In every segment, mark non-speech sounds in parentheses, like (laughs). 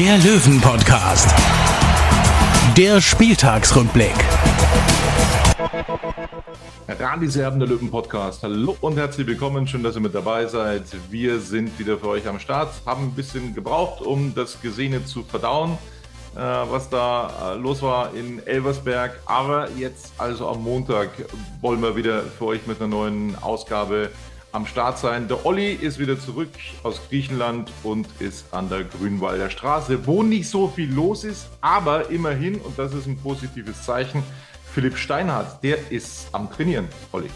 der Löwen-Podcast. Der Spieltagsrückblick. Radis Erben, der Löwen-Podcast. Hallo und herzlich willkommen. Schön, dass ihr mit dabei seid. Wir sind wieder für euch am Start. Haben ein bisschen gebraucht, um das Gesehene zu verdauen, äh, was da äh, los war in Elversberg. Aber jetzt, also am Montag, wollen wir wieder für euch mit einer neuen Ausgabe am Start sein. Der Olli ist wieder zurück aus Griechenland und ist an der Grünwalder Straße, wo nicht so viel los ist, aber immerhin, und das ist ein positives Zeichen, Philipp Steinhardt, der ist am Trainieren, Olli.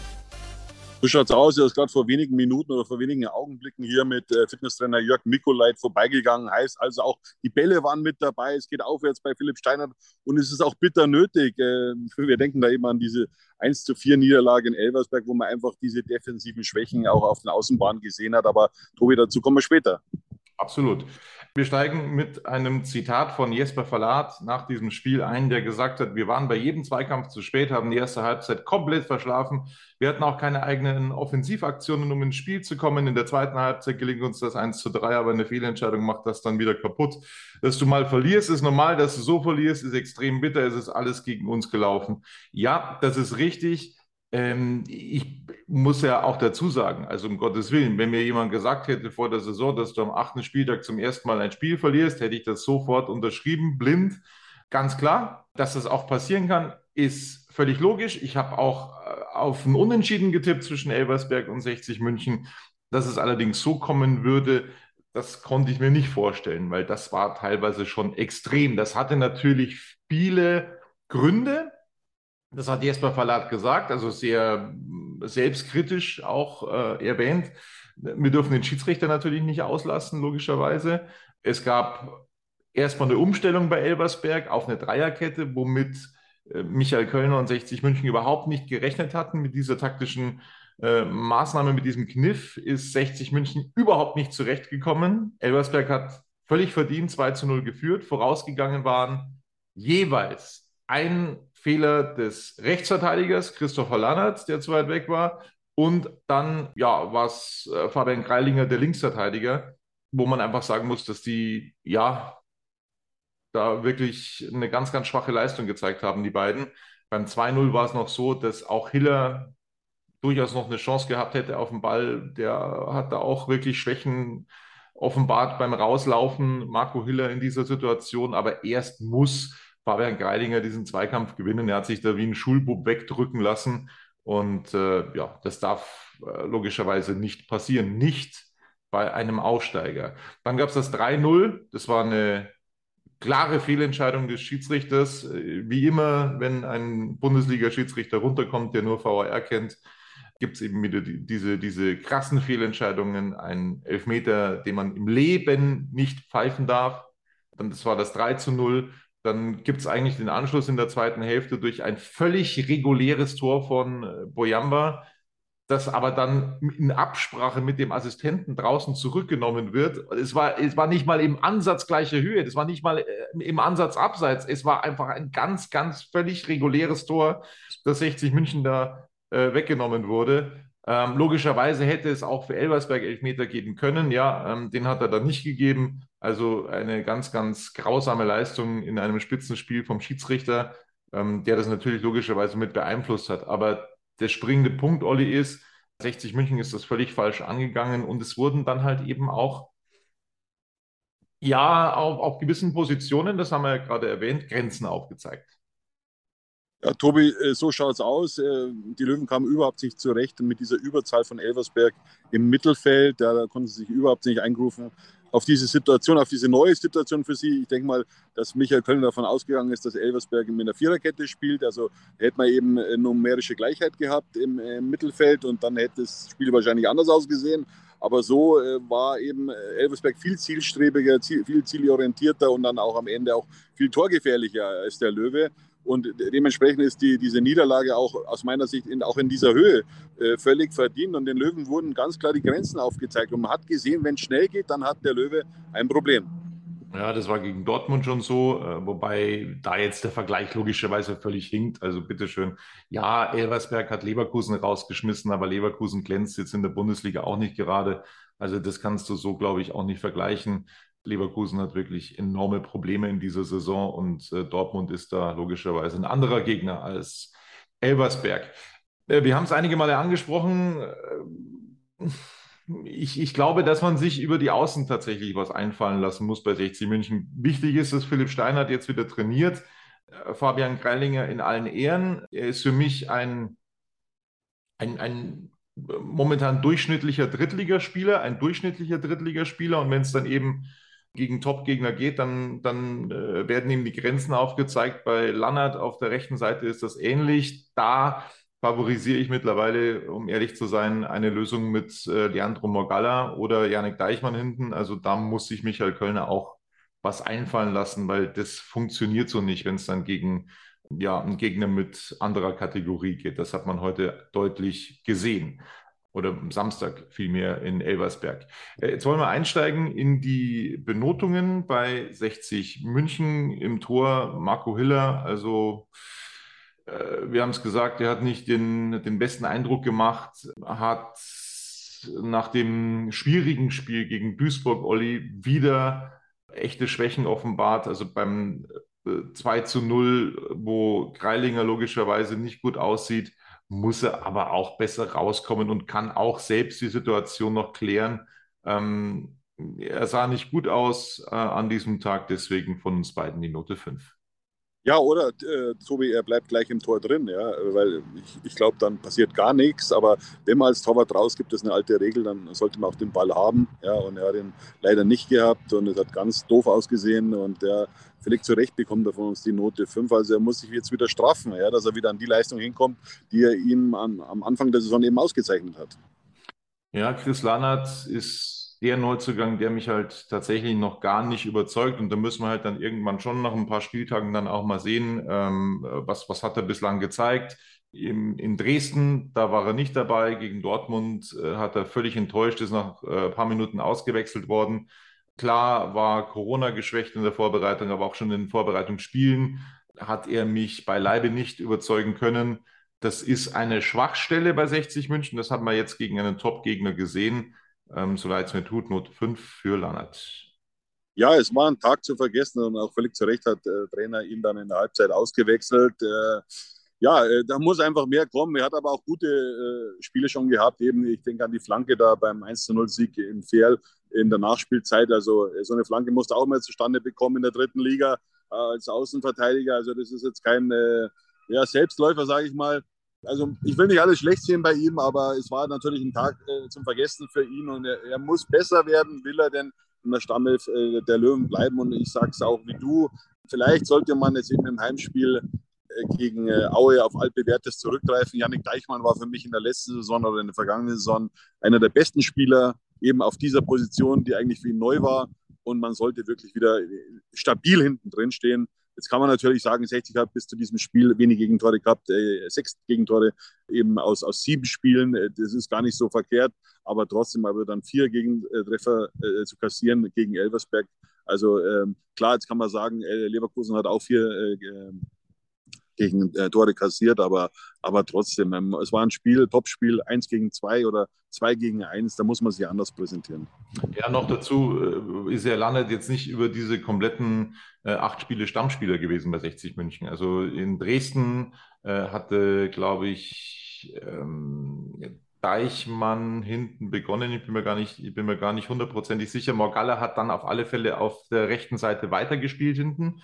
So schaut's aus. Er ist gerade vor wenigen Minuten oder vor wenigen Augenblicken hier mit äh, Fitnesstrainer Jörg Mikolait vorbeigegangen. Heißt also auch, die Bälle waren mit dabei. Es geht aufwärts bei Philipp Steinert und es ist auch bitter nötig. Äh, (laughs) wir denken da eben an diese 1 zu 4 Niederlage in Elversberg, wo man einfach diese defensiven Schwächen auch auf den Außenbahnen gesehen hat. Aber Tobi, dazu kommen wir später. Absolut. Wir steigen mit einem Zitat von Jesper Verlat nach diesem Spiel ein, der gesagt hat, wir waren bei jedem Zweikampf zu spät, haben die erste Halbzeit komplett verschlafen. Wir hatten auch keine eigenen Offensivaktionen, um ins Spiel zu kommen. In der zweiten Halbzeit gelingt uns das 1 zu 3, aber eine Fehlentscheidung macht das dann wieder kaputt. Dass du mal verlierst, ist normal. Dass du so verlierst, ist extrem bitter. Es ist alles gegen uns gelaufen. Ja, das ist richtig. Ähm, ich muss ja auch dazu sagen, also um Gottes Willen, wenn mir jemand gesagt hätte vor der Saison, dass du am achten Spieltag zum ersten Mal ein Spiel verlierst, hätte ich das sofort unterschrieben, blind. Ganz klar, dass das auch passieren kann, ist völlig logisch. Ich habe auch äh, auf ein Unentschieden getippt zwischen Elversberg und 60 München. Dass es allerdings so kommen würde, das konnte ich mir nicht vorstellen, weil das war teilweise schon extrem. Das hatte natürlich viele Gründe. Das hat Jesper Verlat gesagt, also sehr selbstkritisch auch äh, erwähnt. Wir dürfen den Schiedsrichter natürlich nicht auslassen, logischerweise. Es gab erstmal eine Umstellung bei Elversberg auf eine Dreierkette, womit äh, Michael Kölner und 60 München überhaupt nicht gerechnet hatten. Mit dieser taktischen äh, Maßnahme, mit diesem Kniff ist 60 München überhaupt nicht zurechtgekommen. Elversberg hat völlig verdient 2 zu 0 geführt. Vorausgegangen waren jeweils ein Fehler des Rechtsverteidigers Christopher Lannert, der zu weit weg war. Und dann, ja, war es äh, Fabian Greilinger, der Linksverteidiger, wo man einfach sagen muss, dass die, ja, da wirklich eine ganz, ganz schwache Leistung gezeigt haben, die beiden. Beim 2-0 war es noch so, dass auch Hiller durchaus noch eine Chance gehabt hätte auf den Ball. Der hat da auch wirklich Schwächen offenbart beim Rauslaufen, Marco Hiller in dieser Situation. Aber erst muss Fabian Greidinger diesen Zweikampf gewinnen. Er hat sich da wie ein Schulbub wegdrücken lassen. Und äh, ja, das darf äh, logischerweise nicht passieren. Nicht bei einem Aussteiger. Dann gab es das 3-0. Das war eine klare Fehlentscheidung des Schiedsrichters. Äh, wie immer, wenn ein Bundesliga-Schiedsrichter runterkommt, der nur VAR kennt, gibt es eben wieder die, diese, diese krassen Fehlentscheidungen. Ein Elfmeter, den man im Leben nicht pfeifen darf. Dann, das war das 3 zu 0. Dann gibt es eigentlich den Anschluss in der zweiten Hälfte durch ein völlig reguläres Tor von äh, Boyamba, das aber dann in Absprache mit dem Assistenten draußen zurückgenommen wird. Es war, es war nicht mal im Ansatz gleicher Höhe, das war nicht mal äh, im Ansatz abseits. Es war einfach ein ganz, ganz völlig reguläres Tor, das 60 München da äh, weggenommen wurde. Ähm, logischerweise hätte es auch für Elversberg Elfmeter geben können. Ja, ähm, den hat er dann nicht gegeben. Also eine ganz, ganz grausame Leistung in einem Spitzenspiel vom Schiedsrichter, ähm, der das natürlich logischerweise mit beeinflusst hat. Aber der springende Punkt, Olli, ist, 60 München ist das völlig falsch angegangen und es wurden dann halt eben auch, ja, auf, auf gewissen Positionen, das haben wir ja gerade erwähnt, Grenzen aufgezeigt. Ja, Tobi, äh, so schaut es aus. Äh, die Löwen kamen überhaupt nicht zurecht mit dieser Überzahl von Elversberg im Mittelfeld. Da konnten sie sich überhaupt nicht eingrufen auf diese Situation, auf diese neue Situation für sie. Ich denke mal, dass Michael Köln davon ausgegangen ist, dass Elversberg mit einer Viererkette spielt. Also hätte man eben numerische Gleichheit gehabt im, im Mittelfeld und dann hätte das Spiel wahrscheinlich anders ausgesehen. Aber so äh, war eben Elversberg viel zielstrebiger, viel zielorientierter und dann auch am Ende auch viel torgefährlicher als der Löwe. Und dementsprechend ist die, diese Niederlage auch aus meiner Sicht in, auch in dieser Höhe äh, völlig verdient. Und den Löwen wurden ganz klar die Grenzen aufgezeigt. Und man hat gesehen, wenn es schnell geht, dann hat der Löwe ein Problem. Ja, das war gegen Dortmund schon so, äh, wobei da jetzt der Vergleich logischerweise völlig hinkt. Also bitteschön. Ja, Elversberg hat Leverkusen rausgeschmissen, aber Leverkusen glänzt jetzt in der Bundesliga auch nicht gerade. Also das kannst du so, glaube ich, auch nicht vergleichen. Leverkusen hat wirklich enorme Probleme in dieser Saison und äh, Dortmund ist da logischerweise ein anderer Gegner als Elversberg. Äh, wir haben es einige Male angesprochen. Äh, ich, ich, glaube, dass man sich über die Außen tatsächlich was einfallen lassen muss bei 60 München. Wichtig ist, dass Philipp Steinert jetzt wieder trainiert. Äh, Fabian Greilinger in allen Ehren. Er ist für mich ein, ein, ein momentan durchschnittlicher Drittligaspieler, ein durchschnittlicher Drittligaspieler. Und wenn es dann eben gegen Top-Gegner geht, dann, dann äh, werden ihm die Grenzen aufgezeigt. Bei Lannert auf der rechten Seite ist das ähnlich. Da favorisiere ich mittlerweile, um ehrlich zu sein, eine Lösung mit äh, Leandro Morgalla oder Janik Deichmann hinten. Also da muss sich Michael Kölner auch was einfallen lassen, weil das funktioniert so nicht, wenn es dann gegen ja, einen Gegner mit anderer Kategorie geht. Das hat man heute deutlich gesehen. Oder Samstag vielmehr in Elversberg. Äh, jetzt wollen wir einsteigen in die Benotungen bei 60 München im Tor. Marco Hiller, also äh, wir haben es gesagt, er hat nicht den, den besten Eindruck gemacht, hat nach dem schwierigen Spiel gegen Duisburg, Olli, wieder echte Schwächen offenbart. Also beim 2 äh, zu 0, wo Greilinger logischerweise nicht gut aussieht, muss er aber auch besser rauskommen und kann auch selbst die Situation noch klären. Ähm, er sah nicht gut aus äh, an diesem Tag, deswegen von uns beiden die Note 5. Ja, oder äh, Tobi, er bleibt gleich im Tor drin, ja, weil ich, ich glaube, dann passiert gar nichts. Aber wenn man als Torwart rausgibt, das ist eine alte Regel, dann sollte man auch den Ball haben. Ja, und er hat ihn leider nicht gehabt und es hat ganz doof ausgesehen und der völlig zurecht bekommt er von uns die Note 5. Also er muss sich jetzt wieder straffen, ja, dass er wieder an die Leistung hinkommt, die er ihm am, am Anfang der Saison eben ausgezeichnet hat. Ja, Chris Lannert ist der Neuzugang, der mich halt tatsächlich noch gar nicht überzeugt. Und da müssen wir halt dann irgendwann schon nach ein paar Spieltagen dann auch mal sehen, ähm, was, was hat er bislang gezeigt. Im, in Dresden, da war er nicht dabei. Gegen Dortmund äh, hat er völlig enttäuscht, ist nach äh, ein paar Minuten ausgewechselt worden. Klar war Corona geschwächt in der Vorbereitung, aber auch schon in den Vorbereitungsspielen hat er mich beileibe nicht überzeugen können. Das ist eine Schwachstelle bei 60 München. Das hat man jetzt gegen einen Top-Gegner gesehen. Ähm, so leid es mir tut, Note 5 für Lannert. Ja, es war ein Tag zu vergessen und auch völlig zu Recht hat der äh, Trainer ihn dann in der Halbzeit ausgewechselt. Äh, ja, äh, da muss einfach mehr kommen. Er hat aber auch gute Spiele schon gehabt. Eben, ich denke an die Flanke da beim 1-0-Sieg in Fehl in der Nachspielzeit. Also so eine Flanke musste auch mal zustande bekommen in der dritten Liga als Außenverteidiger. Also das ist jetzt kein ja, Selbstläufer, sage ich mal also ich will nicht alles schlecht sehen bei ihm, aber es war natürlich ein Tag äh, zum Vergessen für ihn und er, er, muss besser werden, will er denn in der Stammelf äh, der Löwen bleiben und ich sage es auch wie du, vielleicht sollte man jetzt eben im Heimspiel äh, gegen äh, Aue auf altbewährtes zurückgreifen. Janik Deichmann war für mich in der letzten Saison oder in der vergangenen Saison einer der besten Spieler eben auf dieser Position, die eigentlich für ihn neu war und man sollte wirklich wieder äh, stabil hinten drin stehen. Jetzt kann man natürlich sagen, 60 hat bis zu diesem Spiel wenig Gegentore gehabt, äh, sechs Gegentore eben aus, aus sieben Spielen. Äh, das ist gar nicht so verkehrt, aber trotzdem aber dann vier Gegentreffer äh, zu kassieren gegen Elversberg. Also ähm, klar, jetzt kann man sagen, äh, Leverkusen hat auch vier äh, gegen äh, Tore kassiert, aber, aber trotzdem, ähm, es war ein Spiel, Topspiel, eins gegen zwei oder zwei gegen eins, da muss man sich anders präsentieren. Ja, noch dazu äh, ist er landet jetzt nicht über diese kompletten äh, acht Spiele Stammspieler gewesen bei 60 München. Also in Dresden äh, hatte, glaube ich, ähm, Deichmann hinten begonnen. Ich bin mir gar nicht, ich bin mir gar nicht hundertprozentig sicher. Morgalla hat dann auf alle Fälle auf der rechten Seite weitergespielt hinten.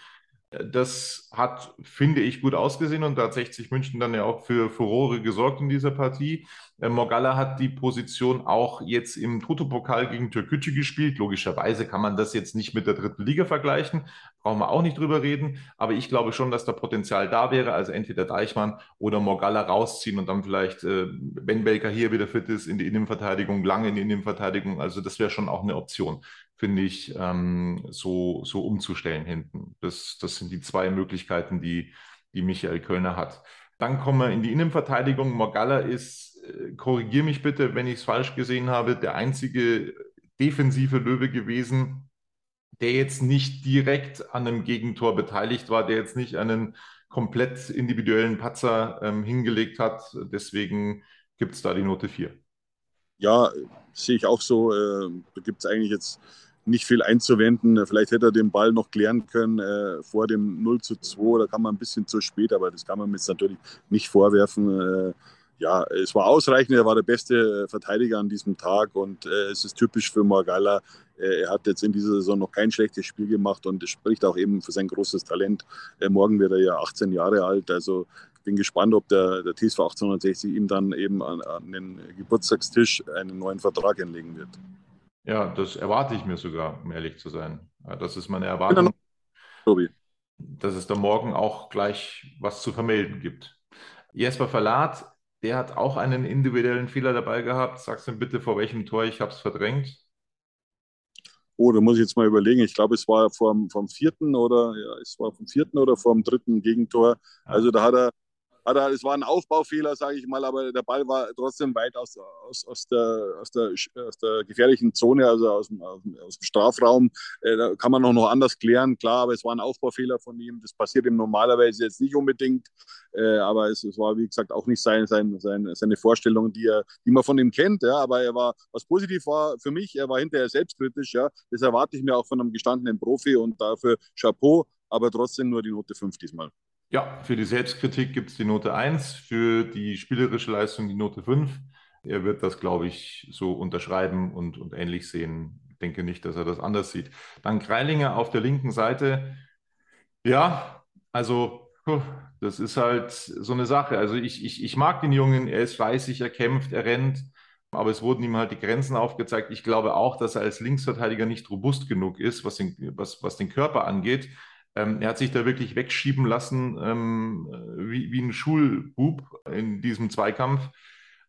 Das hat, finde ich, gut ausgesehen und da hat 60 München dann ja auch für Furore gesorgt in dieser Partie. Äh, Morgalla hat die Position auch jetzt im Toto-Pokal gegen Türkgücü gespielt. Logischerweise kann man das jetzt nicht mit der dritten Liga vergleichen, brauchen wir auch nicht drüber reden. Aber ich glaube schon, dass da Potenzial da wäre. Also entweder Deichmann oder Morgalla rausziehen und dann vielleicht, äh, wenn Belka hier wieder fit ist, in die Innenverteidigung, lange in die Innenverteidigung. Also das wäre schon auch eine Option, finde ich, ähm, so, so umzustellen hinten. Das, das sind die zwei Möglichkeiten, die, die Michael Kölner hat. Dann kommen wir in die Innenverteidigung. Morgalla ist, äh, korrigiere mich bitte, wenn ich es falsch gesehen habe, der einzige defensive Löwe gewesen, der jetzt nicht direkt an einem Gegentor beteiligt war, der jetzt nicht einen komplett individuellen Patzer ähm, hingelegt hat. Deswegen gibt es da die Note 4. Ja, sehe ich auch so. Äh, da gibt es eigentlich jetzt nicht viel einzuwenden. Vielleicht hätte er den Ball noch klären können äh, vor dem 0 zu 2. Da kann man ein bisschen zu spät, aber das kann man jetzt natürlich nicht vorwerfen. Äh, ja, es war ausreichend. Er war der beste Verteidiger an diesem Tag und äh, es ist typisch für Morgalla. Äh, er hat jetzt in dieser Saison noch kein schlechtes Spiel gemacht und es spricht auch eben für sein großes Talent. Äh, morgen wird er ja 18 Jahre alt. Also ich bin gespannt, ob der, der TSV 1860 ihm dann eben an, an den Geburtstagstisch einen neuen Vertrag hinlegen wird. Ja, das erwarte ich mir sogar, um ehrlich zu sein. Das ist meine Erwartung. Tobi. Dass es da morgen auch gleich was zu vermelden gibt. Jesper Verlat der hat auch einen individuellen Fehler dabei gehabt. Sagst du bitte, vor welchem Tor ich habe es verdrängt? Oh, da muss ich jetzt mal überlegen. Ich glaube, es war vom, vom vierten oder ja, es war vom vierten oder vom dritten Gegentor. Also da hat er hat er, es war ein Aufbaufehler, sage ich mal, aber der Ball war trotzdem weit aus, aus, aus, der, aus, der, aus der gefährlichen Zone, also aus dem, aus dem Strafraum. Äh, da kann man auch noch anders klären, klar, aber es war ein Aufbaufehler von ihm. Das passiert ihm normalerweise jetzt nicht unbedingt, äh, aber es, es, war, wie gesagt, auch nicht sein, sein, sein, seine Vorstellung, die, er, die man von ihm kennt. Ja, aber er war, was positiv war für mich, er war hinterher selbstkritisch. Ja, das erwarte ich mir auch von einem gestandenen Profi und dafür Chapeau, aber trotzdem nur die Note 5 diesmal. Ja, für die Selbstkritik gibt es die Note 1, für die spielerische Leistung die Note 5. Er wird das, glaube ich, so unterschreiben und, und ähnlich sehen. Ich denke nicht, dass er das anders sieht. Dann Kreilinger auf der linken Seite. Ja, also das ist halt so eine Sache. Also ich, ich, ich mag den Jungen, er ist fleißig, er kämpft, er rennt, aber es wurden ihm halt die Grenzen aufgezeigt. Ich glaube auch, dass er als Linksverteidiger nicht robust genug ist, was den, was, was den Körper angeht. Ähm, er hat sich da wirklich wegschieben lassen, ähm, wie, wie ein Schulbub in diesem Zweikampf.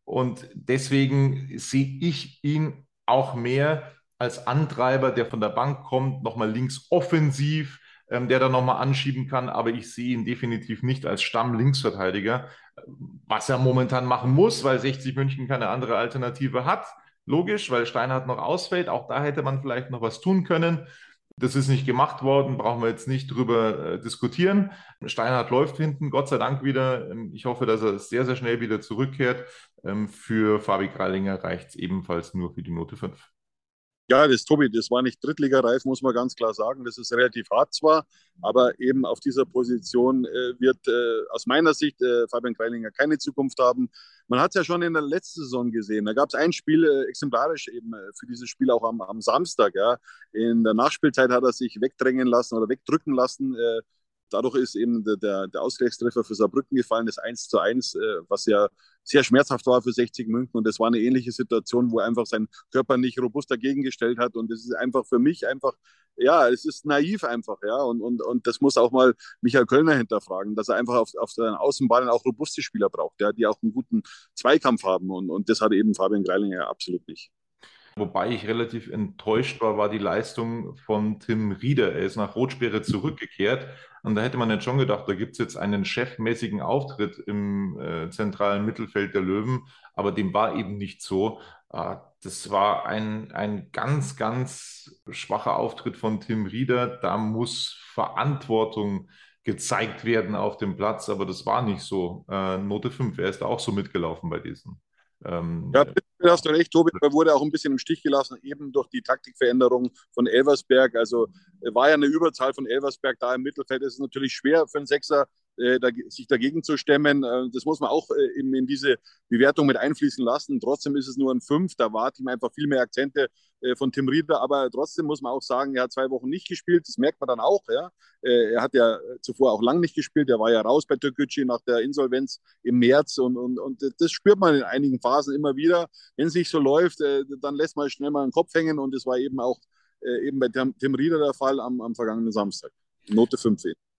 Und deswegen sehe ich ihn auch mehr als Antreiber, der von der Bank kommt, nochmal links offensiv, ähm, der da nochmal anschieben kann. Aber ich sehe ihn definitiv nicht als Stamm-Linksverteidiger, was er momentan machen muss, weil 60 München keine andere Alternative hat. Logisch, weil Steinhardt noch ausfällt. Auch da hätte man vielleicht noch was tun können. Das ist nicht gemacht worden, brauchen wir jetzt nicht drüber äh, diskutieren. Steinhardt läuft hinten, Gott sei Dank wieder. Ähm, ich hoffe, dass er sehr, sehr schnell wieder zurückkehrt. Ähm, für Fabi Greilinger reicht es ebenfalls nur für die Note 5. Ja, das Tobi, das war nicht Drittligareif, muss man ganz klar sagen. Das ist relativ hart zwar, aber eben auf dieser Position äh, wird äh, aus meiner Sicht äh, Fabian Greilinger keine Zukunft haben. Man hat es ja schon in der letzten Saison gesehen. Da gab es ein Spiel äh, exemplarisch eben äh, für dieses Spiel auch am, am, Samstag. Ja. In der Nachspielzeit hat er sich wegdrängen lassen oder wegdrücken lassen äh, dadurch ist eben der, der, Ausgleichstreffer für Saarbrücken gefallen, das 1 zu 1, äh, was ja sehr schmerzhaft war für 60 München. Und das war eine ähnliche Situation, wo einfach sein Körper nicht robust dagegen gestellt hat. Und das ist einfach für mich einfach, ja, es ist naiv einfach, ja. Und, und, und das muss auch mal Michael Kölner hinterfragen, dass er einfach auf, auf seinen Außenbahnen auch robuste Spieler braucht, ja, die auch einen guten Zweikampf haben. Und, und das hat eben Fabian Greilinger absolut nicht. Wobei ich relativ enttäuscht war, war die Leistung von Tim Rieder. Er ist nach Rotsperre zurückgekehrt. Und da hätte man jetzt schon gedacht, da gibt es jetzt einen chefmäßigen Auftritt im äh, zentralen Mittelfeld der Löwen. Aber dem war eben nicht so. Äh, das war ein, ein ganz, ganz schwacher Auftritt von Tim Rieder. Da muss Verantwortung gezeigt werden auf dem Platz. Aber das war nicht so. Äh, Note 5. Er ist da auch so mitgelaufen bei diesen. Ähm, ja, hast du recht, Tobi. Er wurde auch ein bisschen im Stich gelassen, eben durch die Taktikveränderung von Elversberg. Also war ja eine Überzahl von Elversberg da im Mittelfeld. Es ist natürlich schwer für einen Sechser, äh, da, sich dagegen zu stemmen. Äh, das muss man auch äh, in, diese Bewertung mit einfließen lassen. Trotzdem ist es nur ein Fünf. Da war ihm einfach viel mehr Akzente äh, von Tim Rieder. Aber trotzdem muss man auch sagen, er hat zwei Wochen nicht gespielt. Das merkt man dann auch. Ja. Äh, er hat ja zuvor auch lang nicht gespielt. Er war ja raus bei Türkgücü nach der Insolvenz im März. Und, und, und das spürt man in einigen Phasen immer wieder. Wenn es nicht so läuft, äh, dann lässt man schnell mal den Kopf hängen. Und es war eben auch eben bei Tim Rieder der Fall am, am vergangenen Samstag. Note 5 eben.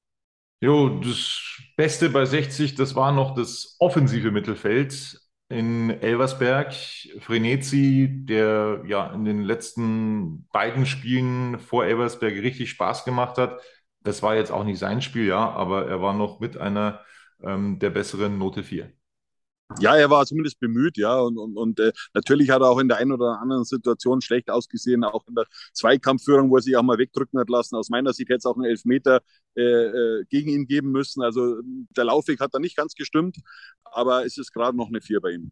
Jo, das Beste bei 60, das war noch das offensive Mittelfeld in Elversberg. Frenetzi, der ja in den letzten beiden Spielen vor Elversberg richtig Spaß gemacht hat. Das war jetzt auch nicht sein Spiel, ja, aber er war noch mit einer ähm, der besseren Note 4. Ja, er war zumindest bemüht, ja. Und, und, und äh, natürlich hat er auch in der einen oder anderen Situation schlecht ausgesehen, auch in der Zweikampfführung, wo er sich auch mal wegdrücken hat lassen. Aus meiner Sicht hätte es auch einen Elfmeter äh, äh, gegen ihn geben müssen. Also der Laufweg hat da nicht ganz gestimmt, aber es ist gerade noch eine Vier bei ihm.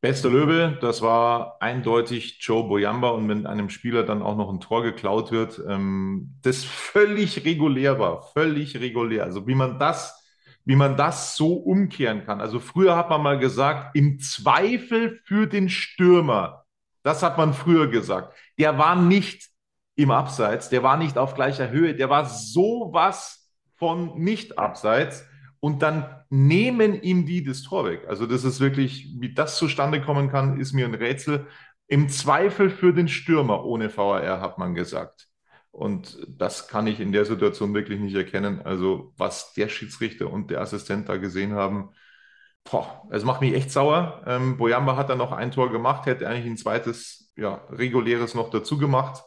Bester Löwe, das war eindeutig Joe Boyamba und wenn einem Spieler dann auch noch ein Tor geklaut wird, ähm, das (laughs) völlig regulär war, völlig regulär. Also wie man das wie man das so umkehren kann. Also früher hat man mal gesagt, im Zweifel für den Stürmer. Das hat man früher gesagt. Der war nicht im Abseits, der war nicht auf gleicher Höhe, der war sowas von nicht abseits und dann nehmen ihm die das Tor weg. Also das ist wirklich, wie das zustande kommen kann, ist mir ein Rätsel. Im Zweifel für den Stürmer ohne VAR, hat man gesagt. Und das kann ich in der Situation wirklich nicht erkennen. Also, was der Schiedsrichter und der Assistent da gesehen haben, boah, es macht mich echt sauer. Ähm, Boyamba hat dann noch ein Tor gemacht, hätte eigentlich ein zweites, ja, reguläres noch dazu gemacht.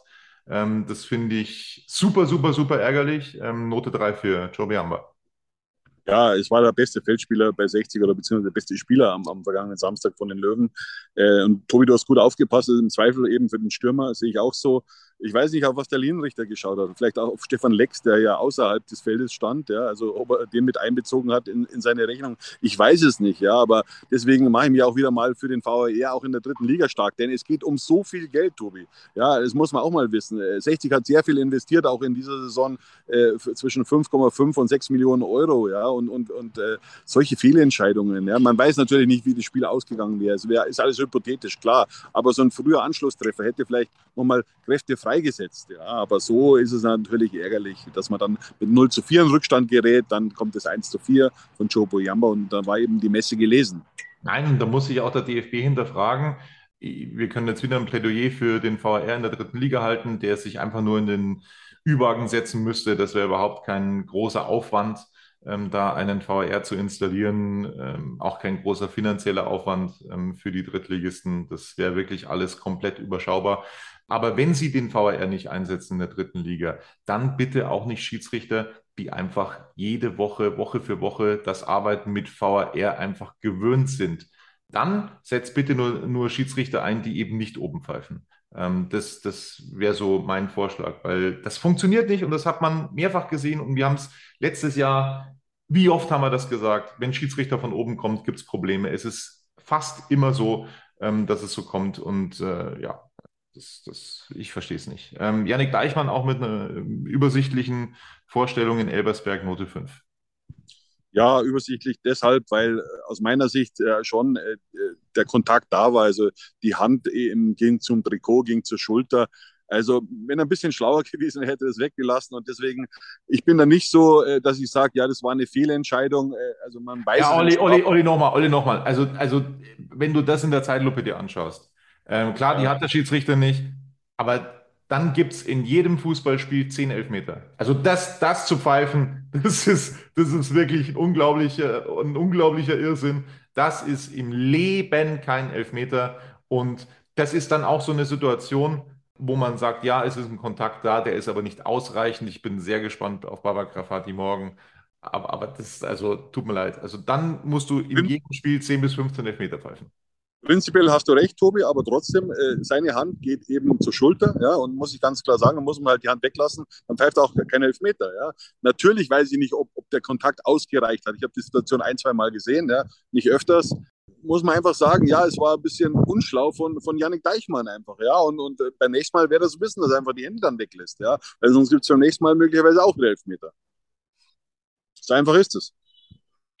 Ähm, das finde ich super, super, super ärgerlich. Ähm, Note 3 für Joe Boyamba. Ja, es war der beste Feldspieler bei 60 oder beziehungsweise der beste Spieler am, am vergangenen Samstag von den Löwen. Äh, und Tobi, du hast gut aufgepasst, im Zweifel eben für den Stürmer, sehe ich auch so. Ich weiß nicht, auf was der Linienrichter geschaut hat. Vielleicht auch auf Stefan Lex, der ja außerhalb des Feldes stand. Ja, also ob er den mit einbezogen hat in, in seine Rechnung. Ich weiß es nicht, ja, aber deswegen mache ich mich auch wieder mal für den VAR auch in der dritten Liga stark, denn es geht um so viel Geld, Tobi. Ja, das muss man auch mal wissen. 60 äh, hat sehr viel investiert, auch in dieser Saison äh, zwischen 5,5 und 6 Millionen Euro, ja, und, und, und äh, solche Fehlentscheidungen. Ja. Man weiß natürlich nicht, wie das Spiel ausgegangen wäre. Es wär, ist alles hypothetisch, klar, aber so ein früher Anschlusstreffer hätte vielleicht nochmal Kräfte frei freigesetzt. Ja, aber so ist es natürlich ärgerlich, dass man dann mit 0 zu 4 in Rückstand gerät, dann kommt das 1 zu 4 von Joe Boyamba und dann war eben die Messe gelesen. Nein, da muss sich auch der DFB hinterfragen. Wir können jetzt wieder ein Plädoyer für den VAR in der dritten Liga halten, der sich einfach nur in den Ü-Wagen setzen müsste. Das wäre überhaupt kein großer Aufwand, ähm, da einen VAR zu installieren. Ähm, auch kein großer finanzieller Aufwand ähm, für die Drittligisten. Das wäre wirklich alles komplett überschaubar. Aber wenn Sie den VAR nicht einsetzen in der dritten Liga, dann bitte auch nicht Schiedsrichter, die einfach jede Woche, Woche für Woche das Arbeiten mit VAR einfach gewöhnt sind. Dann setzt bitte nur, nur Schiedsrichter ein, die eben nicht oben pfeifen. Ähm, das das wäre so mein Vorschlag, weil das funktioniert nicht und das hat man mehrfach gesehen und wir haben es letztes Jahr, wie oft haben wir das gesagt, wenn Schiedsrichter von oben kommt, gibt es Probleme. Es ist fast immer so, ähm, dass es so kommt und äh, ja, das, das, ich verstehe es nicht. Ähm, Janik Deichmann auch mit einer ähm, übersichtlichen Vorstellung in Elbersberg Note 5. Ja, übersichtlich deshalb, weil äh, aus meiner Sicht äh, schon äh, der Kontakt da war. Also die Hand eben ging zum Trikot, ging zur Schulter. Also wenn er ein bisschen schlauer (laughs) gewesen hätte, es weggelassen. Und deswegen, ich bin da nicht so, äh, dass ich sage, ja, das war eine Fehlentscheidung. Äh, also man weiß. Ja, Olli, Olli, Olli nochmal, Olli nochmal. Also, also wenn du das in der Zeitlupe dir anschaust, ähm, klar, die hat der Schiedsrichter nicht, aber dann gibt es in jedem Fußballspiel 10 Elfmeter. Also das, das zu pfeifen, (laughs) das ist, das ist wirklich ein unglaublicher, ein unglaublicher Irrsinn. Das ist im Leben kein Elfmeter. Und das ist dann auch so eine Situation, wo man sagt, ja, es ist ein Kontakt da, der ist aber nicht ausreichend. Ich bin sehr gespannt auf Baba Grafati morgen. Aber, aber das, also tut mir leid. Also dann musst du in jedem Spiel 10 bis 15 Elfmeter pfeifen. Prinzipiell hast du recht, Tobi, aber trotzdem, äh, seine Hand geht eben zur Schulter, ja, und muss ich ganz klar sagen, dann muss man halt die Hand weglassen, dann pfeift auch kein Elfmeter, ja. Natürlich weiß ich nicht, ob, ob der Kontakt ausgereicht hat. Ich habe die Situation ein, zwei Mal gesehen, ja, nicht öfters. Muss man einfach sagen, ja, es war ein bisschen unschlau von, von Yannick Deichmann einfach, ja, und, und äh, beim nächsten Mal wäre das wissen, dass er einfach die Hände dann weglässt, ja, weil sonst gibt es beim nächsten Mal möglicherweise auch wieder Elfmeter. So einfach ist es.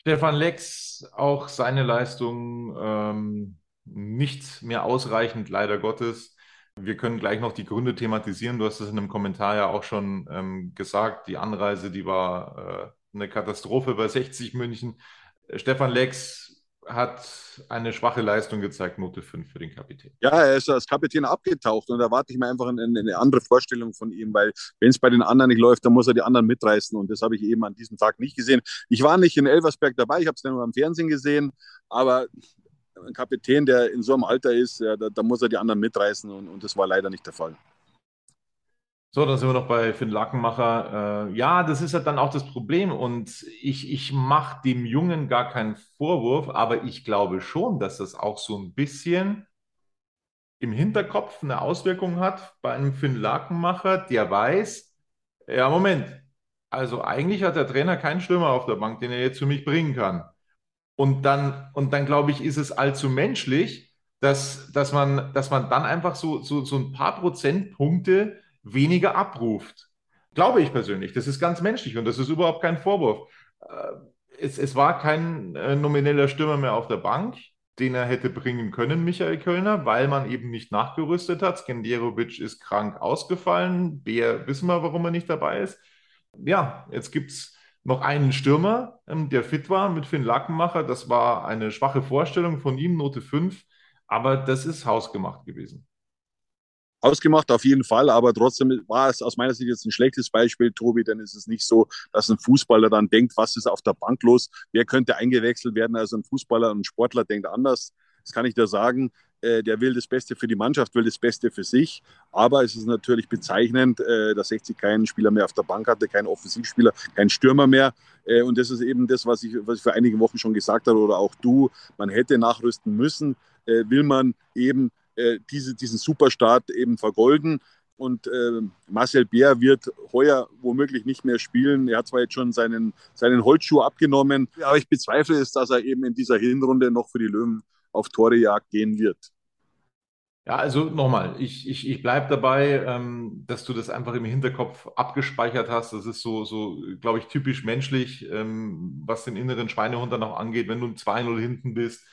Stefan Lex, auch seine Leistung ähm, nicht mehr ausreichend, leider Gottes. Wir können gleich noch die Gründe thematisieren. Du hast es in einem Kommentar ja auch schon ähm, gesagt. Die Anreise, die war äh, eine Katastrophe bei 60 München. Stefan Lex hat eine schwache Leistung gezeigt, Note 5 für den Kapitän. Ja, er ist als Kapitän abgetaucht und da erwarte ich mir einfach eine, eine andere Vorstellung von ihm, weil wenn es bei den anderen nicht läuft, dann muss er die anderen mitreißen und das habe ich eben an diesem Tag nicht gesehen. Ich war nicht in Elversberg dabei, ich habe es nur am Fernsehen gesehen, aber ein Kapitän, der in so einem Alter ist, ja, da, da, muss er die anderen mitreißen und, und das war leider nicht der Fall. So, dann sind wir noch bei Finn Lackenmacher. Äh, ja, das ist halt dann auch das Problem. Und ich, ich mache dem Jungen gar keinen Vorwurf, aber ich glaube schon, dass das auch so ein bisschen im Hinterkopf eine Auswirkung hat bei einem Finn Lackenmacher, der weiß, ja, Moment, also eigentlich hat der Trainer keinen Stürmer auf der Bank, den er jetzt für mich bringen kann. Und dann, und dann glaube ich, ist es allzu menschlich, dass, dass, man, dass man dann einfach so, so, so ein paar Prozentpunkte weniger abruft. Glaube ich persönlich. Das ist ganz menschlich und das ist überhaupt kein Vorwurf. Äh, es, es war kein äh, nomineller Stürmer mehr auf der Bank, den er hätte bringen können, Michael Kölner, weil man eben nicht nachgerüstet hat. Skenderovic ist krank ausgefallen. Bär wissen wir, warum er nicht dabei ist. Ja, jetzt gibt es noch einen Stürmer, ähm, der fit war mit Finn Lackenmacher. Das war eine schwache Vorstellung von ihm, Note 5. Aber das ist hausgemacht gewesen. Ausgemacht, auf jeden Fall, aber trotzdem war es aus meiner Sicht jetzt ein schlechtes Beispiel, Tobi, denn es ist nicht so, dass ein Fußballer dann denkt, was ist auf der Bank los, wer könnte eingewechselt werden, also ein Fußballer, ein Sportler denkt anders, das kann ich dir sagen, der will das Beste für die Mannschaft, will das Beste für sich, aber es ist natürlich bezeichnend, äh, dass 60 keinen Spieler mehr auf der Bank hatte, keinen Offensivspieler, keinen Stürmer mehr äh, und das ist eben das, was ich, was ich vor einigen Wochen schon gesagt habe oder auch du, man hätte nachrüsten müssen, will man eben äh, diese, diesen Superstart eben vergolden. Und äh, Marcel Bär wird heuer womöglich nicht mehr spielen. Er hat zwar jetzt schon seinen, seinen Holzschuh abgenommen, aber ich bezweifle es, dass er eben in dieser Hinrunde noch für die Löwen auf Torejagd gehen wird. Ja, also nochmal, ich, ich, ich bleibe dabei, ähm, dass du das einfach im Hinterkopf abgespeichert hast. Das ist so, so glaube ich, typisch menschlich, ähm, was den inneren Schweinehund dann auch angeht, wenn du 2-0 hinten bist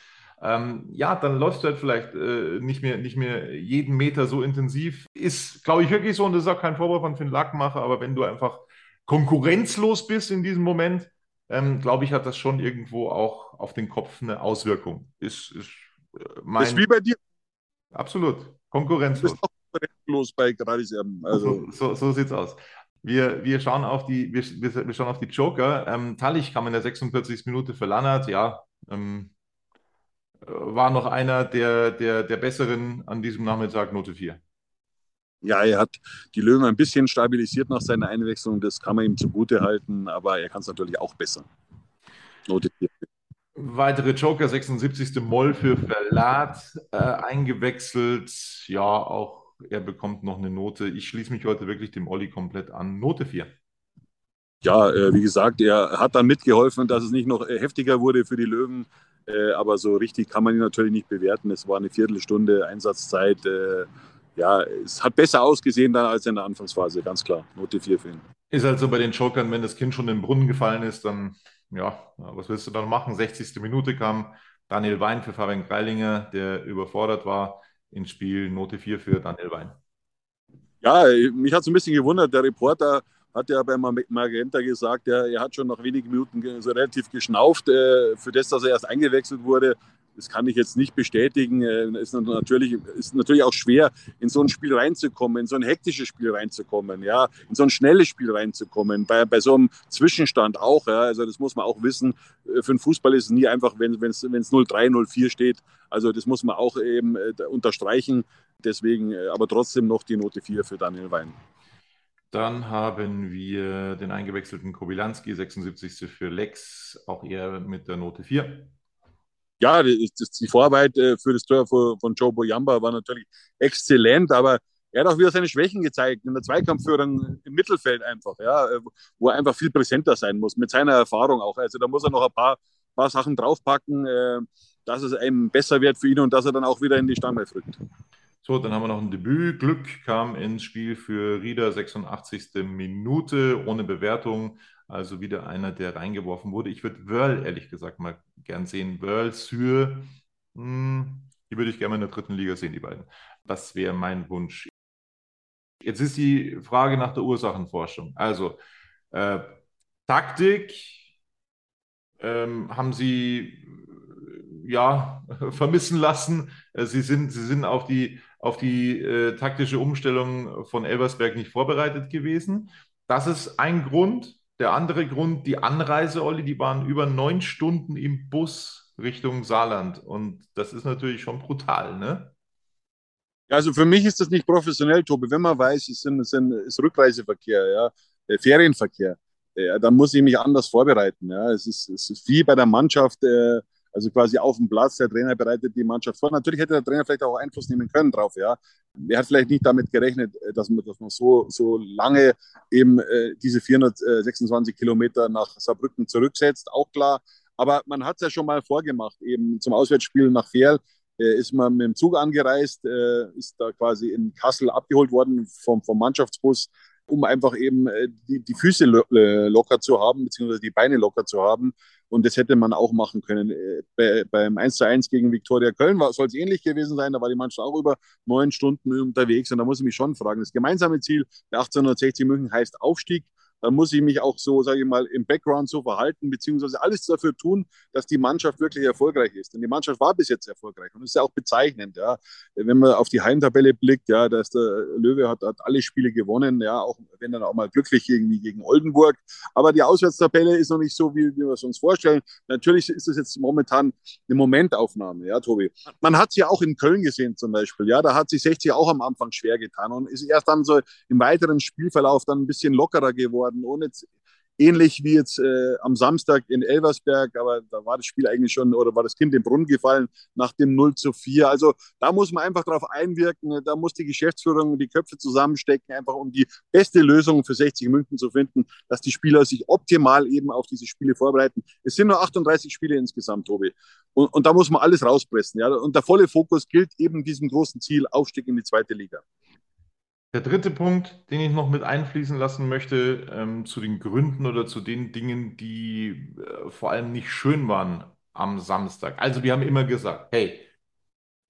ähm, ja, dann läufst du halt vielleicht äh, nicht, mehr, nicht mehr jeden Meter so intensiv. Ist, glaube ich, wirklich so, und das ist auch kein Vorwurf an Finn Lackmacher, aber wenn du einfach konkurrenzlos bist in diesem Moment, ähm, glaube ich, hat das schon irgendwo auch auf den Kopf eine Auswirkung. Ist, ist, äh, mein, ist wie bei dir. Absolut. Konkurrenzlos. Du bist auch konkurrenzlos bei Gradis Also. So, so, so sieht's aus. Wir, wir, schauen auf die, wir, wir schauen auf die Joker. Ähm, Tallich kam in der 46. Minute für Lannert. Ja, ähm, war noch einer der, der, der Besseren an diesem Nachmittag, Note 4. Ja, er hat die Löwen ein bisschen stabilisiert nach seiner Einwechslung, das kann man ihm zugute halten, aber er kann es natürlich auch besser. Note 4. Weitere Joker, 76. Moll für Verlat äh, eingewechselt. Ja, auch er bekommt noch eine Note. Ich schließe mich heute wirklich dem Olli komplett an. Note 4 ja, äh, wie gesagt, er hat dann mitgeholfen, dass es nicht noch heftiger wurde für die Löwen. Äh, aber so richtig kann man ihn natürlich nicht bewerten. Es war eine Viertelstunde Einsatzzeit. Ja, es hat besser ausgesehen dann als in der Anfangsphase, ganz klar. Note 4 für ihn. Ist halt so bei den Jokern, wenn das Kind schon in den Brunnen gefallen ist, dann, ja, was willst du dann machen? 60. Minute kam Daniel Wein für Fabian Greilinger, der überfordert war ins Spiel. Note 4 für Daniel Wein. Ja, mich hat es ein bisschen gewundert. Der Reporter hat ja bei Magenta gesagt, er, er hat schon nach wenigen Minuten so relativ geschnauft, äh, für das, dass er erst eingewechselt wurde. Das kann ich jetzt nicht bestätigen. Äh, ist natürlich, ist natürlich auch schwer, in so ein Spiel reinzukommen, in so ein hektisches Spiel reinzukommen, ja, in so ein schnelles Spiel reinzukommen, bei, bei so einem Zwischenstand auch. Ja, also das muss man auch wissen. Äh, für einen Fußball ist es nie einfach, wenn es 0-3, 0-4 steht. Also das muss man auch eben äh, unterstreichen. Deswegen aber trotzdem noch die Note 4 für Daniel Wein. Dann haben wir den eingewechselten Kobilanski, 76. für Lex, auch er mit der Note 4. Ja, die, die Vorarbeit äh, für das Tor von Joe Boyamba war natürlich exzellent, aber er hat auch wieder seine Schwächen gezeigt in der Zweikampfführung im Mittelfeld einfach, ja, äh, wo er einfach viel präsenter sein muss, mit seiner Erfahrung auch. Also da muss er noch ein paar, paar Sachen draufpacken, äh, dass es einem besser wird für ihn und dass er dann auch wieder in die Stammelf rückt. So, dann haben wir noch ein Debüt. Glück kam ins Spiel für Rieder, 86. Minute, ohne Bewertung. Also wieder einer, der reingeworfen wurde. Ich würde Wörl, ehrlich gesagt, mal gern sehen. Wörl, Sür, hm, die würde ich gerne mal in der dritten Liga sehen, die beiden. Das wäre mein Wunsch. Jetzt ist die Frage nach der Ursachenforschung. Also, äh, Taktik, ähm, haben Sie ja, (laughs) vermissen lassen. Äh, sie sind, sie sind auf die, auf die äh, taktische Umstellung von Elversberg nicht vorbereitet gewesen. Das ist ein Grund. Der andere Grund, die Anreise, Olli, die waren über neun Stunden im Bus Richtung Saarland. Und das ist natürlich schon brutal, ne? Also für mich ist das nicht professionell, Tobi. Wenn man weiß, es ist, ist Rückreiseverkehr, ja, äh, Ferienverkehr, ja, dann muss ich mich anders vorbereiten. Ja. Es, ist, es ist wie bei der Mannschaft, äh, also quasi auf dem Platz, der Trainer bereitet die Mannschaft vor. Natürlich hätte der Trainer vielleicht auch Einfluss nehmen können drauf, ja. Er hat vielleicht nicht damit gerechnet, äh, dass man, dass man so, so lange eben äh, diese 426 Kilometer nach Saarbrücken zurücksetzt, auch klar. Aber man hat es ja schon mal vorgemacht, eben zum Auswärtsspiel nach Ferl äh, ist man mit dem Zug angereist, äh, ist da quasi in Kassel abgeholt worden vom, vom Mannschaftsbus, um einfach eben äh, die, die Füße lo äh, locker zu haben, beziehungsweise die Beine locker zu haben. Und das hätte man auch machen können. Äh, bei, beim 1 zu 1 gegen Viktoria Köln soll es ähnlich gewesen sein. Da war die Mannschaft auch über neun Stunden unterwegs. Und da muss ich mich schon fragen, das gemeinsame Ziel der 1860 München heißt Aufstieg dann muss ich mich auch so, sage ich mal, im Background so verhalten, beziehungsweise alles dafür tun, dass die Mannschaft wirklich erfolgreich ist. Und die Mannschaft war bis jetzt erfolgreich und das ist ja auch bezeichnend, ja. Wenn man auf die Heimtabelle blickt, ja, dass der Löwe hat, hat alle Spiele gewonnen, ja, auch wenn dann auch mal glücklich irgendwie gegen Oldenburg. Aber die Auswärtstabelle ist noch nicht so, wie, wie wir es uns vorstellen. Natürlich ist das jetzt momentan eine Momentaufnahme, ja, Tobi. Man hat es ja auch in Köln gesehen zum Beispiel, ja, da hat sich 60 auch am Anfang schwer getan und ist erst dann so im weiteren Spielverlauf dann ein bisschen lockerer geworden worden, ohne ähnlich wie jetzt äh, am Samstag in Elversberg, aber da war das Spiel eigentlich schon oder war das Kind im Brunnen gefallen nach dem 0 zu 4. Also da muss man einfach darauf einwirken, da muss die Geschäftsführung die Köpfe zusammenstecken, einfach um die beste Lösung für 60 München zu finden, dass die Spieler sich optimal eben auf diese Spiele vorbereiten. Es sind nur 38 Spiele insgesamt, Tobi. Und, und da muss man alles rauspressen. Ja? Und der volle Fokus gilt eben diesem großen Ziel, Aufstieg in die zweite Liga. Der dritte Punkt, den ich noch mit einfließen lassen möchte, ähm, zu den Gründen oder zu den Dingen, die äh, vor allem nicht schön waren am Samstag. Also wir haben immer gesagt, hey,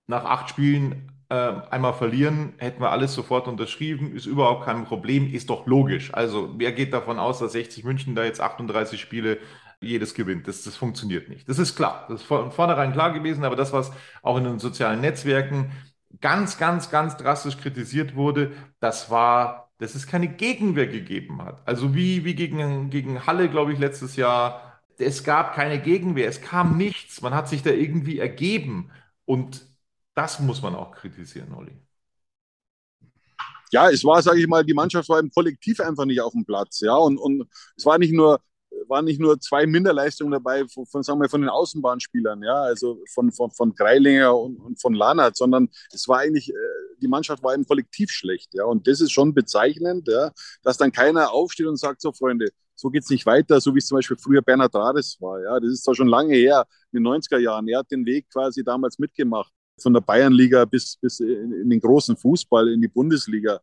nach acht Spielen äh, einmal verlieren, hätten wir alles sofort unterschrieben, ist überhaupt kein Problem, ist doch logisch. Also wer geht davon aus, dass 60 München da jetzt 38 Spiele jedes gewinnt. Das, das funktioniert nicht. Das ist klar. Das ist von vornherein klar gewesen, aber das, was auch in den sozialen Netzwerken ganz, ganz, ganz drastisch kritisiert wurde, das war, dass es keine Gegenwehr gegeben hat. Also wie, wie gegen, gegen Halle, glaube ich, letztes Jahr. Es gab keine Gegenwehr, es kam nichts. Man hat sich da irgendwie ergeben. Und das muss man auch kritisieren, Olli. Ja, es war, sage ich mal, die Mannschaft war im Kollektiv einfach nicht auf dem Platz. Ja, und, und es war nicht nur waren nicht nur zwei Minderleistungen dabei von, von, sagen wir, von den Außenbahnspielern, ja, also von, von, von Greilinger und, und von Lanert, sondern es war eigentlich, äh, die Mannschaft war im Kollektiv schlecht, ja, und das ist schon bezeichnend, ja, dass dann keiner aufsteht und sagt, so Freunde, so geht es nicht weiter, so wie es zum Beispiel früher Bernhard Rares war, ja, das ist zwar schon lange her, in den 90er Jahren, er hat den Weg quasi damals mitgemacht, von der Bayernliga bis, bis in den großen Fußball, in die Bundesliga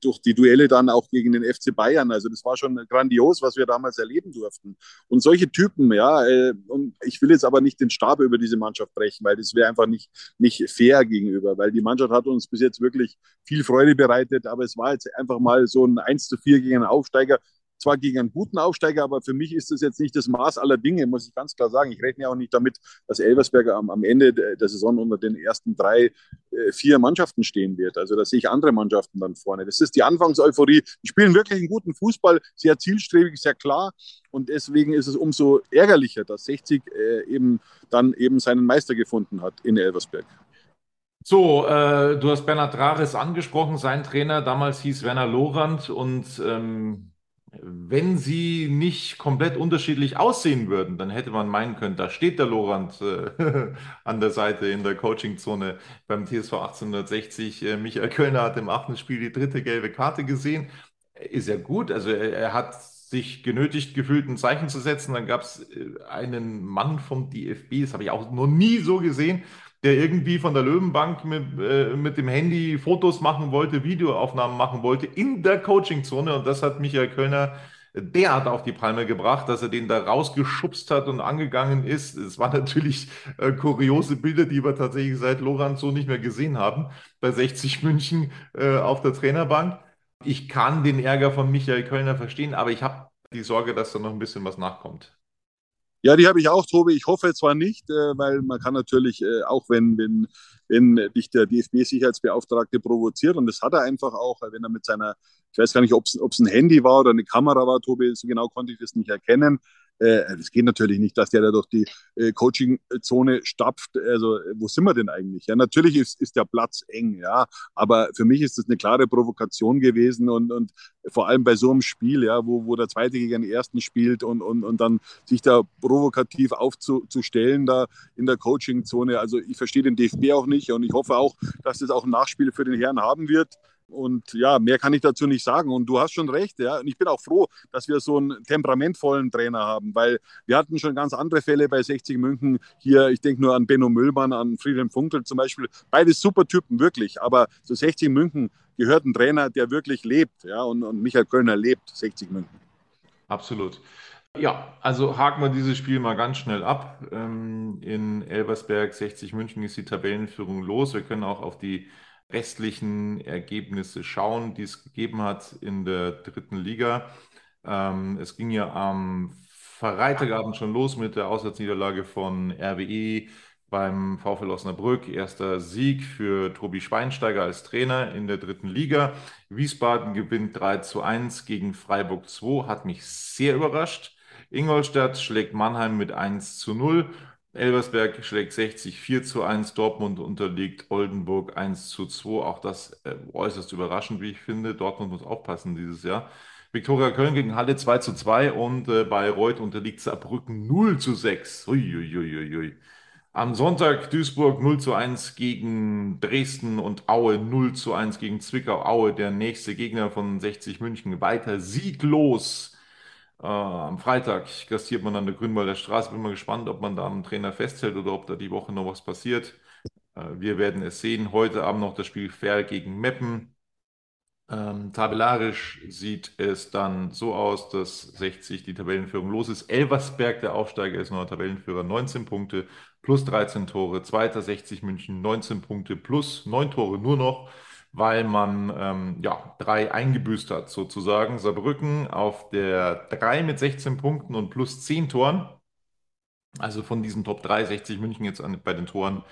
durch die Duelle dann auch gegen den FC Bayern. Also das war schon grandios, was wir damals erleben durften. Und solche Typen, ja, äh, und ich will jetzt aber nicht den Stab über diese Mannschaft brechen, weil das wäre einfach nicht, nicht fair gegenüber, weil die Mannschaft hat uns bis jetzt wirklich viel Freude bereitet, aber es war jetzt einfach mal so ein 1 zu 4 gegen einen Aufsteiger zwar gegen einen guten Aufsteiger, aber für mich ist das jetzt nicht das Maß aller Dinge, muss ich ganz klar sagen. Ich rechne auch nicht damit, dass Elversberger am, am Ende der Saison unter den ersten drei, äh, vier Mannschaften stehen wird. Also da sehe ich andere Mannschaften dann vorne. Das ist die Anfangseuphorie. Die spielen wirklich einen guten Fußball, sehr zielstrebig, sehr klar. Und deswegen ist es umso ärgerlicher, dass 60 äh, eben dann eben seinen Meister gefunden hat in Elversberg. So, äh, du hast Bernhard Rares angesprochen, sein Trainer damals hieß Werner Lorand und ähm, wenn sie nicht komplett unterschiedlich aussehen würden, dann hätte man meinen können, da steht der Lorand äh, (laughs) an der Seite in der Coachingzone beim TSV 1860. Äh, Michael Kölner hat im achten Spiel die dritte gelbe Karte gesehen. Ist ja gut, also er, er hat sich genötigt gefühlt, ein Zeichen zu setzen. Dann gab es äh, einen Mann vom DFB, das habe ich auch noch nie so gesehen, der irgendwie von der Löwenbank mit, äh, mit dem Handy Fotos machen wollte, Videoaufnahmen machen wollte in der Coachingzone. Und das hat Michael Kölner derart auf die Palme gebracht, dass er den da rausgeschubst hat und angegangen ist. Es waren natürlich äh, kuriose Bilder, die wir tatsächlich seit Lorenz so nicht mehr gesehen haben, bei 60 München äh, auf der Trainerbank. Ich kann den Ärger von Michael Kölner verstehen, aber ich habe die Sorge, dass da noch ein bisschen was nachkommt. Ja, die habe ich auch, Tobi. Ich hoffe zwar nicht, äh, weil man kann natürlich, äh, auch wenn, wenn, wenn dich der DFB-Sicherheitsbeauftragte provoziert, und das hat er einfach auch, wenn er mit seiner, ich weiß gar nicht, ob es ein Handy war oder eine Kamera war, Tobi, so genau konnte ich das nicht erkennen, äh, das geht natürlich nicht, dass der da durch die äh, Coaching-Zone stapft. Also, wo sind wir denn eigentlich? Ja, natürlich ist, ist der Platz eng, ja, aber für mich ist das eine klare Provokation gewesen und, und vor allem bei so einem Spiel, ja, wo, wo der Zweite gegen den Ersten spielt und, und, und dann sich da provokativ aufzustellen da in der Coaching-Zone. Also, ich verstehe den DFB auch nicht und ich hoffe auch, dass das auch ein Nachspiel für den Herrn haben wird. Und ja, mehr kann ich dazu nicht sagen. Und du hast schon recht, ja. Und ich bin auch froh, dass wir so einen temperamentvollen Trainer haben, weil wir hatten schon ganz andere Fälle bei 60 München. Hier, ich denke nur an Benno Müllmann, an Friedhelm Funkel zum Beispiel. Beide super Typen, wirklich. Aber zu 60 München gehört ein Trainer, der wirklich lebt, ja. Und, und Michael Kölner lebt 60 München. Absolut. Ja, also haken wir dieses Spiel mal ganz schnell ab. Ähm, in Elversberg 60 München ist die Tabellenführung los. Wir können auch auf die restlichen Ergebnisse schauen, die es gegeben hat in der dritten Liga. Ähm, es ging ja am Freitagabend schon los mit der Auswärtsniederlage von RWE beim VfL Osnabrück. Erster Sieg für Tobi Schweinsteiger als Trainer in der dritten Liga. Wiesbaden gewinnt 3 zu 1 gegen Freiburg 2, hat mich sehr überrascht. Ingolstadt schlägt Mannheim mit 1 zu 0. Elversberg schlägt 60 4 zu 1, Dortmund unterliegt Oldenburg 1 zu 2. Auch das äh, äußerst überraschend, wie ich finde. Dortmund muss aufpassen dieses Jahr. Viktoria Köln gegen Halle 2 zu 2 und äh, Bayreuth unterliegt Saarbrücken 0 zu 6. Uiuiuiui. Am Sonntag Duisburg 0 zu 1 gegen Dresden und Aue 0 zu 1 gegen Zwickau. Aue, der nächste Gegner von 60 München, weiter sieglos äh, am Freitag gastiert man an der Grünwalder Straße. Bin mal gespannt, ob man da am Trainer festhält oder ob da die Woche noch was passiert. Äh, wir werden es sehen. Heute Abend noch das Spiel Fair gegen Meppen. Ähm, tabellarisch sieht es dann so aus, dass 60 die Tabellenführung los ist. Elversberg, der Aufsteiger, ist neuer Tabellenführer, 19 Punkte plus 13 Tore. Zweiter 60 München, 19 Punkte plus 9 Tore nur noch weil man ähm, ja, drei eingebüßt hat, sozusagen. Saarbrücken auf der 3 mit 16 Punkten und plus 10 Toren. Also von diesen Top 3, 60 München jetzt an, bei den Toren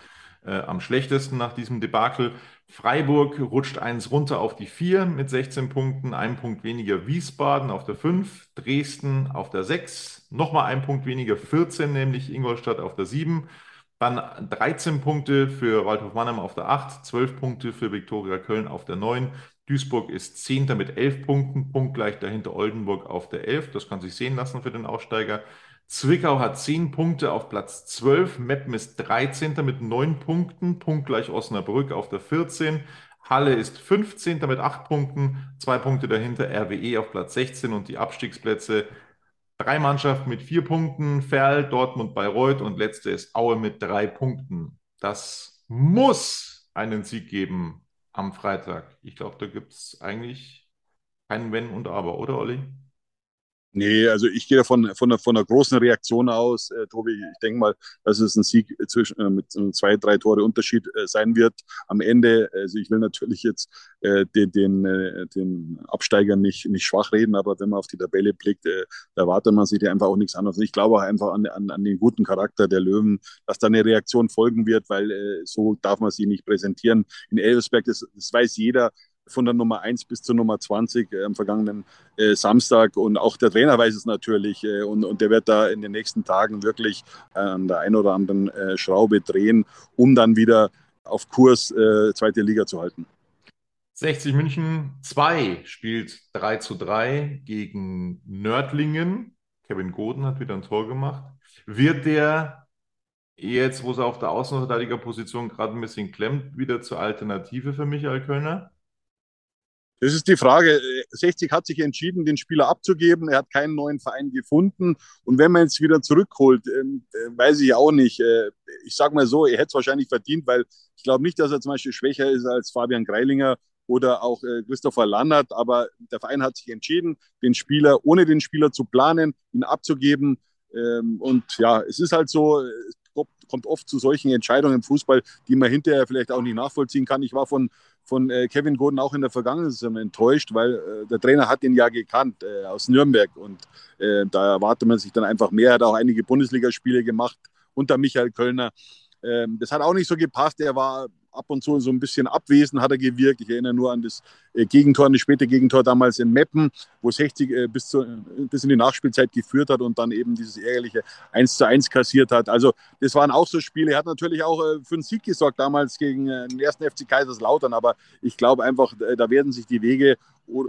äh, am schlechtesten nach diesem Debakel. Freiburg rutscht eins runter auf die 4 mit 16 Punkten, ein Punkt weniger Wiesbaden auf der 5, Dresden auf der 6, nochmal ein Punkt weniger 14, nämlich Ingolstadt auf der 7 dann 13 Punkte für Waldhof Mannheim auf der 8, 12 Punkte für Viktoria Köln auf der 9. Duisburg ist 10. mit 11 Punkten, punktgleich dahinter Oldenburg auf der 11. Das kann sich sehen lassen für den Aufsteiger. Zwickau hat 10 Punkte auf Platz 12. Meppen ist 13. mit 9 Punkten, punktgleich Osnabrück auf der 14. Halle ist 15. mit 8 Punkten, 2 Punkte dahinter RWE auf Platz 16 und die Abstiegsplätze Drei Mannschaften mit vier Punkten, Ferl, Dortmund, Bayreuth und letzte ist Aue mit drei Punkten. Das muss einen Sieg geben am Freitag. Ich glaube, da gibt es eigentlich kein Wenn und Aber, oder Olli? Nee, also ich gehe davon von, von einer großen Reaktion aus, äh, Tobi. Ich denke mal, dass es ein Sieg zwischen, äh, mit zwei, drei Tore Unterschied äh, sein wird am Ende. Also ich will natürlich jetzt äh, den, den, äh, den Absteigern nicht, nicht schwach reden, aber wenn man auf die Tabelle blickt, äh, da erwartet man sich ja einfach auch nichts anderes. Ich glaube auch einfach an, an, an den guten Charakter der Löwen, dass da eine Reaktion folgen wird, weil äh, so darf man sie nicht präsentieren. In Elversberg, das, das weiß jeder, von der Nummer 1 bis zur Nummer 20 äh, am vergangenen äh, Samstag. Und auch der Trainer weiß es natürlich. Äh, und, und der wird da in den nächsten Tagen wirklich äh, an der einen oder anderen äh, Schraube drehen, um dann wieder auf Kurs äh, zweite Liga zu halten. 60 München 2 spielt 3 zu 3 gegen Nördlingen. Kevin Goden hat wieder ein Tor gemacht. Wird der jetzt, wo er auf der Außenverteidigerposition gerade ein bisschen klemmt, wieder zur Alternative für Michael Kölner? Das ist die Frage. 60 hat sich entschieden, den Spieler abzugeben. Er hat keinen neuen Verein gefunden. Und wenn man jetzt wieder zurückholt, ähm, äh, weiß ich auch nicht. Äh, ich sage mal so, er hätte es wahrscheinlich verdient, weil ich glaube nicht, dass er zum Beispiel schwächer ist als Fabian Greilinger oder auch äh, Christopher Lannert. Aber der Verein hat sich entschieden, den Spieler, ohne den Spieler zu planen, ihn abzugeben. Ähm, und ja, es ist halt so, kommt oft zu solchen Entscheidungen im Fußball, die man hinterher vielleicht auch nicht nachvollziehen kann. Ich war von, von äh, Kevin Gordon auch in der vergangenen Saison enttäuscht, weil äh, der Trainer hat ihn ja gekannt äh, aus Nürnberg und da erwartet man sich dann einfach mehr. Er hat auch einige Bundesligaspiele gemacht unter Michael Kölner. Ähm, das hat auch nicht so gepasst. Er war ab und zu so ein bisschen abwesend hat er gewirkt. Ich erinnere nur an das äh, Gegentor, das späte Gegentor damals in Meppen, wo 60 äh, bis, zu, bis in die Nachspielzeit geführt hat und dann eben dieses ärgerliche 1 zu 1 kassiert hat. Also das waren auch so Spiele. Er hat natürlich auch äh, für einen Sieg gesorgt damals gegen den ersten FC Kaiserslautern, aber ich glaube einfach, da werden sich die Wege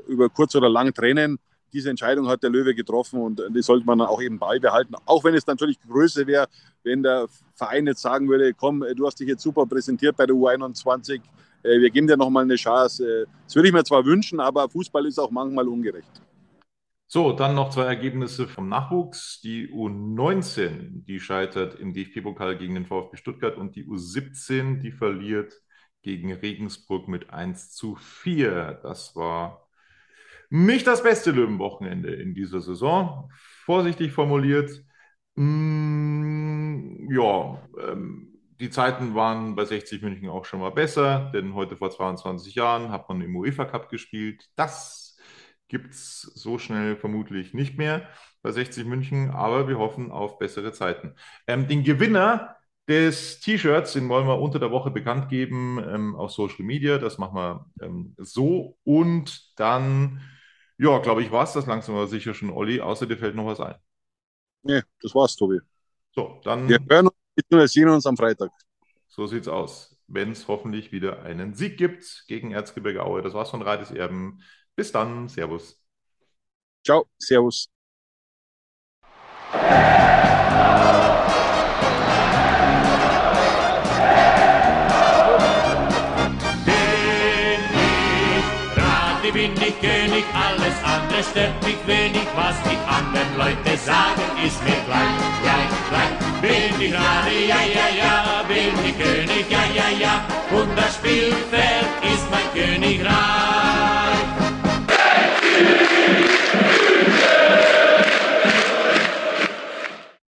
über kurz oder lang trennen diese Entscheidung hat der Löwe getroffen und die sollte man auch eben beibehalten. Auch wenn es natürlich Größe wäre, wenn der Verein jetzt sagen würde, komm, du hast dich jetzt super präsentiert bei der U21, äh, wir geben dir nochmal eine Chance. Das würde ich mir zwar wünschen, aber Fußball ist auch manchmal ungerecht. So, dann noch zwei Ergebnisse vom Nachwuchs. Die U19, die scheitert im DFB-Pokal gegen den VfB Stuttgart und die U17, die verliert gegen Regensburg mit 1 zu 4. Das war nicht das beste Löwenwochenende in dieser Saison. Vorsichtig formuliert. Mm, ja, ähm, die Zeiten waren bei 60 München auch schon mal besser, denn heute vor 22 Jahren hat man im UEFA Cup gespielt. Das gibt es so schnell vermutlich nicht mehr bei 60 München, aber wir hoffen auf bessere Zeiten. Ähm, den Gewinner des T-Shirts, den wollen wir unter der Woche bekannt geben ähm, auf Social Media. Das machen wir ähm, so und dann ja, glaube ich, war es das langsam aber sicher schon, Olli. Außer dir fällt noch was ein. Nee, das war's, Tobi. So, dann. Wir hören uns, wir sehen uns am Freitag. So sieht's aus. Wenn es hoffentlich wieder einen Sieg gibt gegen Erzgebirge Aue. Das war's von Reites Erben. Bis dann. Servus. Ciao. Servus. das stört mich wenig, was die anderen Leute sagen, ist mir klein, klein, klein. Bin ich gerade, ja, ja, ja, bin ich König, ja, ja, ja, und das Spielfeld ist mein Königreich.